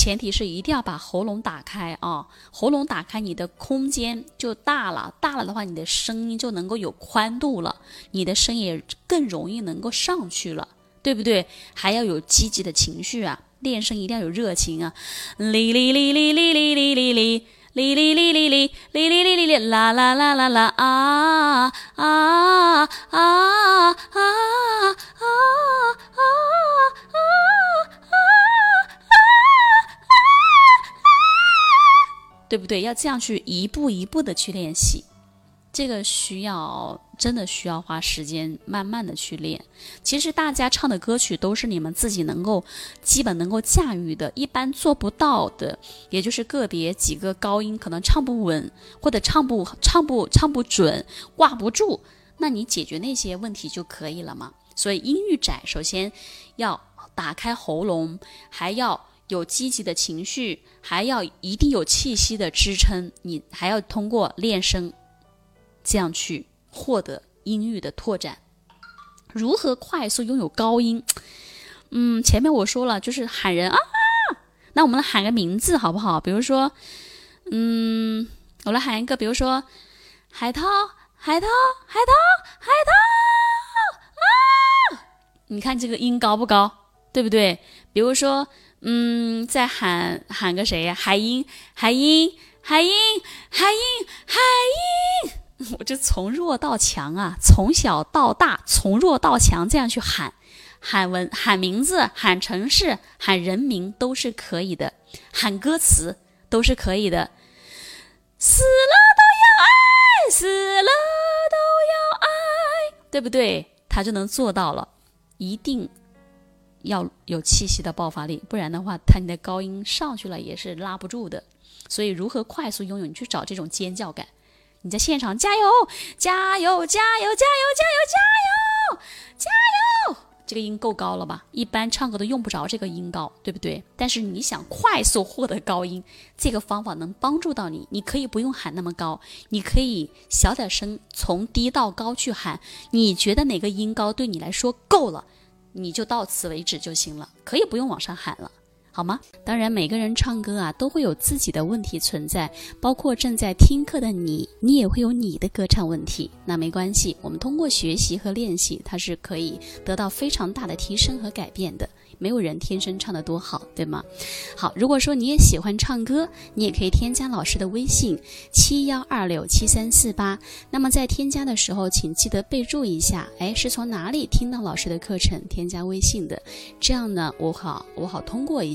前提是一定要把喉咙打开啊，喉咙打开，你的空间就大了，大了的话，你的声音就能够有宽度了，你的声也更容易能够上去了，对不对？还要有积极的情绪啊，练声一定要有热情啊，哩哩哩哩哩哩哩哩哩。哩哩哩哩哩哩哩哩哩哩啦啦啦啦啦啊啊啊啊对不对？要这样去一步一步的去练习。这个需要真的需要花时间，慢慢的去练。其实大家唱的歌曲都是你们自己能够基本能够驾驭的，一般做不到的，也就是个别几个高音可能唱不稳，或者唱不唱不唱不准，挂不住，那你解决那些问题就可以了嘛。所以音域窄，首先要打开喉咙，还要有积极的情绪，还要一定有气息的支撑，你还要通过练声。这样去获得音域的拓展，如何快速拥有高音？嗯，前面我说了，就是喊人啊，那我们来喊个名字好不好？比如说，嗯，我来喊一个，比如说海涛，海涛，海涛，海涛啊！你看这个音高不高？对不对？比如说，嗯，再喊喊个谁呀？海英，海英，海英，海英，海英。我就从弱到强啊，从小到大，从弱到强，这样去喊，喊文，喊名字，喊城市，喊人名都是可以的，喊歌词都是可以的。死了都要爱，死了都要爱，对不对？他就能做到了，一定要有气息的爆发力，不然的话，他你的高音上去了也是拉不住的。所以，如何快速拥有？你去找这种尖叫感。你在现场加油，加油，加油，加油，加油，加油，加油！这个音够高了吧？一般唱歌都用不着这个音高，对不对？但是你想快速获得高音，这个方法能帮助到你。你可以不用喊那么高，你可以小点声，从低到高去喊。你觉得哪个音高对你来说够了，你就到此为止就行了，可以不用往上喊了。好吗？当然，每个人唱歌啊，都会有自己的问题存在，包括正在听课的你，你也会有你的歌唱问题。那没关系，我们通过学习和练习，它是可以得到非常大的提升和改变的。没有人天生唱得多好，对吗？好，如果说你也喜欢唱歌，你也可以添加老师的微信七幺二六七三四八。那么在添加的时候，请记得备注一下，哎，是从哪里听到老师的课程添加微信的？这样呢，我好我好通过一